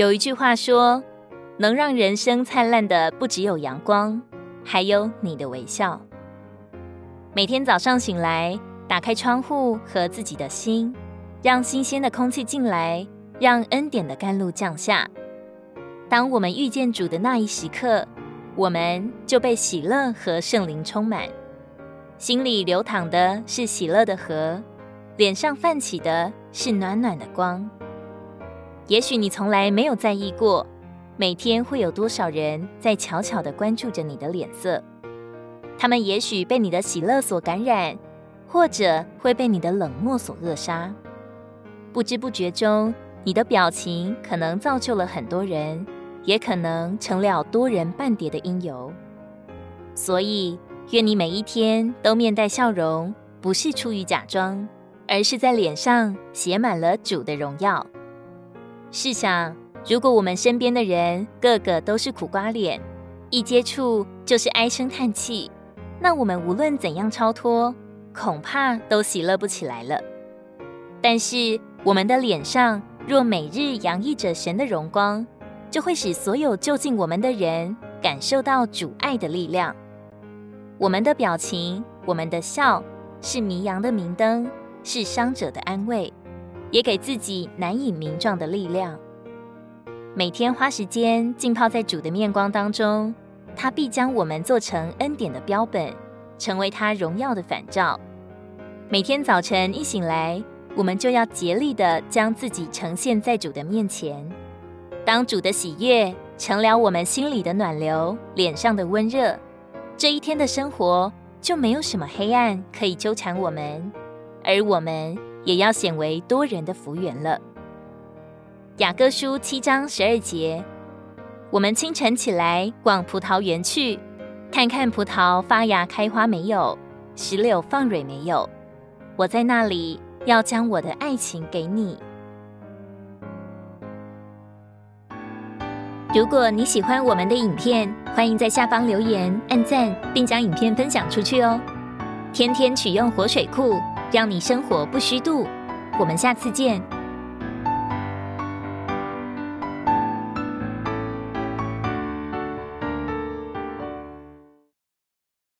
有一句话说，能让人生灿烂的不只有阳光，还有你的微笑。每天早上醒来，打开窗户和自己的心，让新鲜的空气进来，让恩典的甘露降下。当我们遇见主的那一时刻，我们就被喜乐和圣灵充满，心里流淌的是喜乐的河，脸上泛起的是暖暖的光。也许你从来没有在意过，每天会有多少人在悄悄地关注着你的脸色。他们也许被你的喜乐所感染，或者会被你的冷漠所扼杀。不知不觉中，你的表情可能造就了很多人。也可能成了多人半叠的因由，所以愿你每一天都面带笑容，不是出于假装，而是在脸上写满了主的荣耀。试想，如果我们身边的人个个都是苦瓜脸，一接触就是唉声叹气，那我们无论怎样超脱，恐怕都喜乐不起来了。但是我们的脸上若每日洋溢着神的荣光，就会使所有就近我们的人感受到主爱的力量。我们的表情，我们的笑，是迷羊的明灯，是伤者的安慰，也给自己难以名状的力量。每天花时间浸泡在主的面光当中，他必将我们做成恩典的标本，成为他荣耀的反照。每天早晨一醒来，我们就要竭力地将自己呈现在主的面前。当主的喜悦成了我们心里的暖流，脸上的温热，这一天的生活就没有什么黑暗可以纠缠我们，而我们也要显为多人的福源了。雅各书七章十二节，我们清晨起来逛葡萄园去，看看葡萄发芽开花没有，石榴放蕊没有。我在那里要将我的爱情给你。如果你喜欢我们的影片，欢迎在下方留言、按赞，并将影片分享出去哦。天天取用活水库，让你生活不虚度。我们下次见。